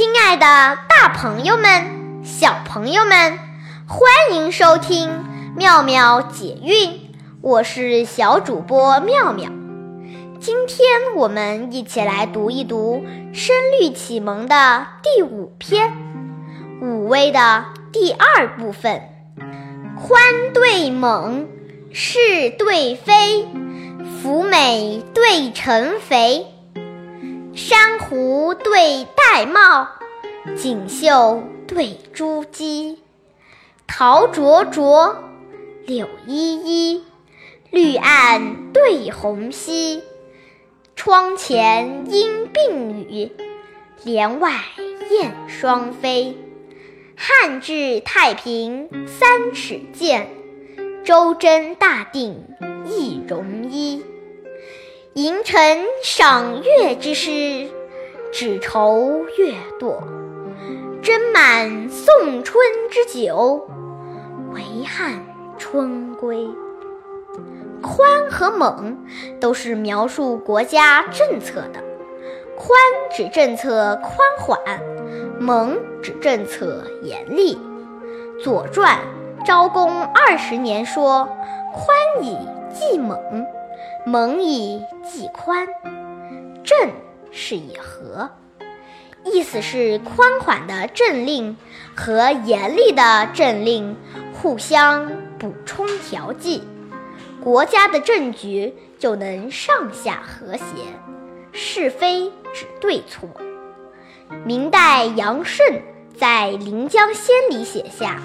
亲爱的，大朋友们、小朋友们，欢迎收听妙妙解韵，我是小主播妙妙。今天我们一起来读一读《声律启蒙》的第五篇《武威》的第二部分：宽对猛，是对非，福美对陈肥。珊瑚对玳瑁，锦绣对珠玑，桃灼灼，柳依依，绿岸对红稀。窗前莺并语，帘外燕双飞。汉至太平三尺剑，周真大定一戎衣。迎晨赏月之诗，只愁月堕；斟满送春之酒，唯憾春归。宽和猛都是描述国家政策的，宽指政策宽缓，猛指政策严厉。《左传·昭公二十年》说：“宽以济猛。”猛以济宽，正是以和，意思是宽缓的政令和严厉的政令互相补充调剂，国家的政局就能上下和谐，是非指对错。明代杨慎在《临江仙》里写下：“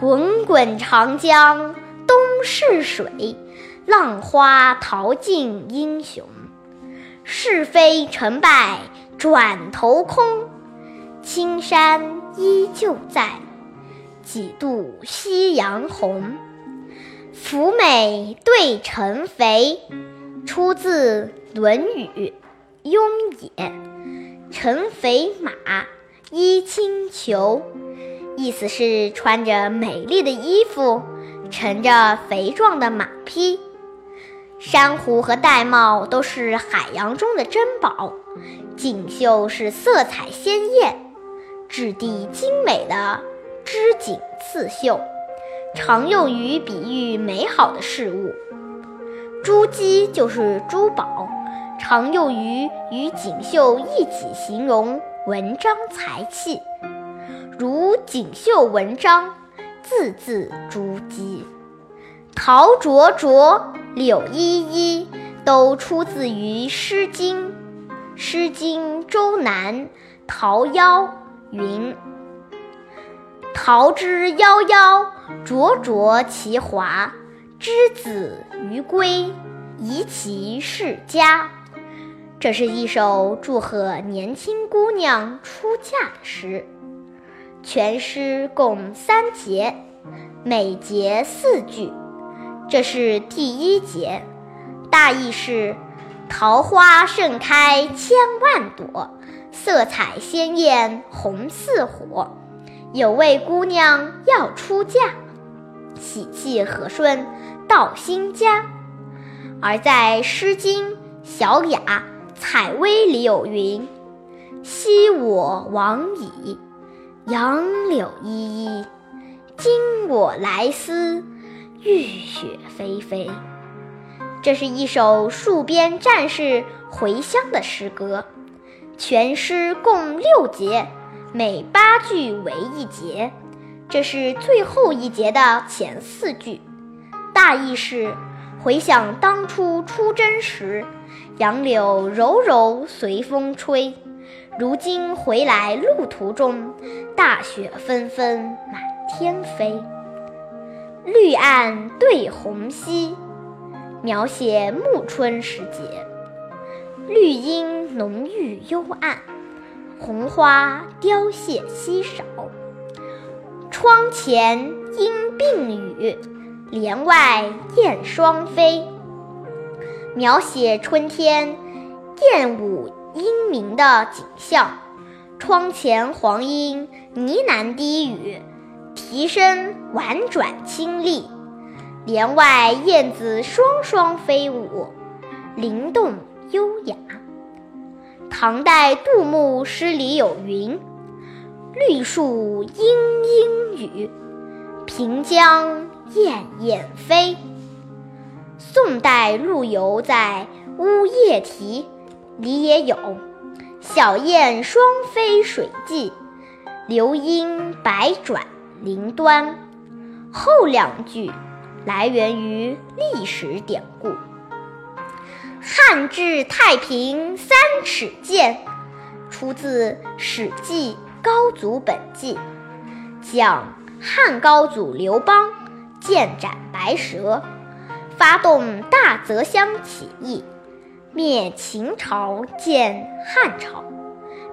滚滚长江东逝水。”浪花淘尽英雄，是非成败转头空。青山依旧在，几度夕阳红。福美对陈肥，出自《论语·雍也》。陈肥马，衣轻裘，意思是穿着美丽的衣服，乘着肥壮的马匹。珊瑚和玳瑁都是海洋中的珍宝，锦绣是色彩鲜艳、质地精美的织锦刺绣，常用于比喻美好的事物。珠玑就是珠宝，常用于与锦绣一起形容文章才气，如锦绣文章，字字珠玑。陶灼灼。柳依依都出自于《诗经》，《诗经·周南·桃夭》云：“桃之夭夭，灼灼其华。之子于归，宜其室家。”这是一首祝贺年轻姑娘出嫁的诗。全诗共三节，每节四句。这是第一节，大意是：桃花盛开千万朵，色彩鲜艳红似火。有位姑娘要出嫁，喜气和顺到新家。而在《诗经·小雅·采薇》里有云：“昔我往矣，杨柳依依。今我来思。”浴雪霏霏，这是一首戍边战士回乡的诗歌。全诗共六节，每八句为一节。这是最后一节的前四句，大意是：回想当初出征时，杨柳柔柔随风吹；如今回来路途中，大雪纷纷满天飞。绿岸对红溪，描写暮春时节，绿荫浓郁幽暗，红花凋谢稀少。窗前莺并语，帘外燕双飞，描写春天燕舞莺鸣的景象。窗前黄莺呢喃低语。啼声婉转清丽，帘外燕子双双飞舞，灵动优雅。唐代杜牧诗里有云：“绿树阴阴雨，平江燕燕飞。宋代陆游在《乌夜啼》里也有“小燕双飞水际，流莺百转林端”。后两句来源于历史典故。汉至太平三尺剑，出自《史记·高祖本纪》，讲汉高祖刘邦剑斩白蛇，发动大泽乡起义，灭秦朝，建汉朝。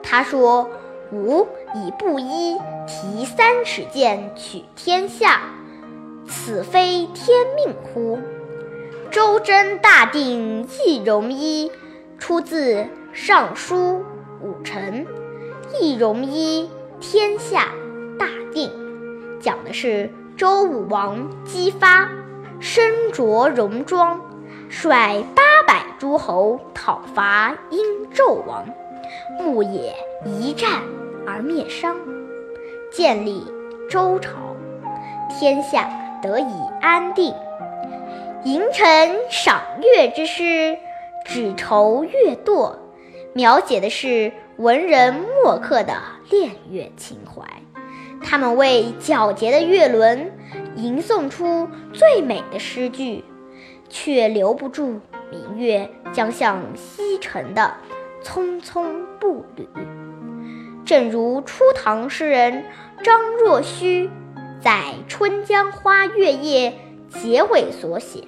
他说：“吾以布衣提三尺剑，取天下。”此非天命乎？周真大定易容一，出自《尚书·武臣》。易容一，天下大定，讲的是周武王姬发身着戎装，率八百诸侯讨伐殷纣王，牧野一战而灭商，建立周朝，天下。得以安定。迎臣赏月之诗，只愁月堕，描写的是文人墨客的恋月情怀。他们为皎洁的月轮吟诵出最美的诗句，却留不住明月将向西沉的匆匆步履。正如初唐诗人张若虚。在《春江花月夜》结尾所写：“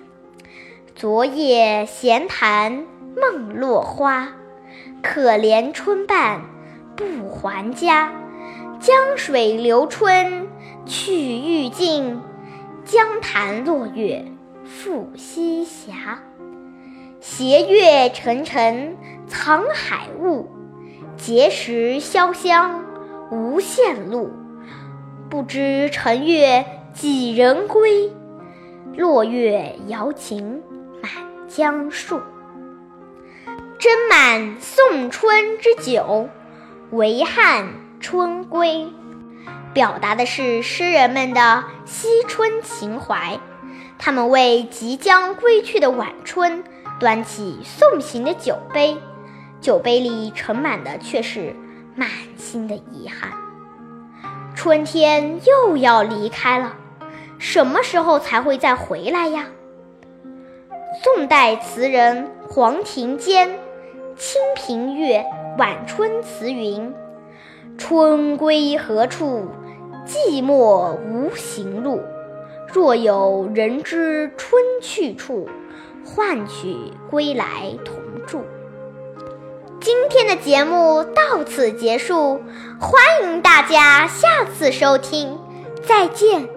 昨夜闲谈梦落花，可怜春半不还家。江水流春去欲尽，江潭落月复西斜。斜月沉沉藏海雾，碣石潇湘无限路。”不知乘月几人归？落月摇情满江树。斟满送春之酒，唯汉春归。表达的是诗人们的惜春情怀。他们为即将归去的晚春端起送行的酒杯，酒杯里盛满的却是满心的遗憾。春天又要离开了，什么时候才会再回来呀？宋代词人黄庭坚《清平乐·晚春词》云：“春归何处？寂寞无行路。若有人知春去处，唤取归来同。”今天的节目到此结束，欢迎大家下次收听，再见。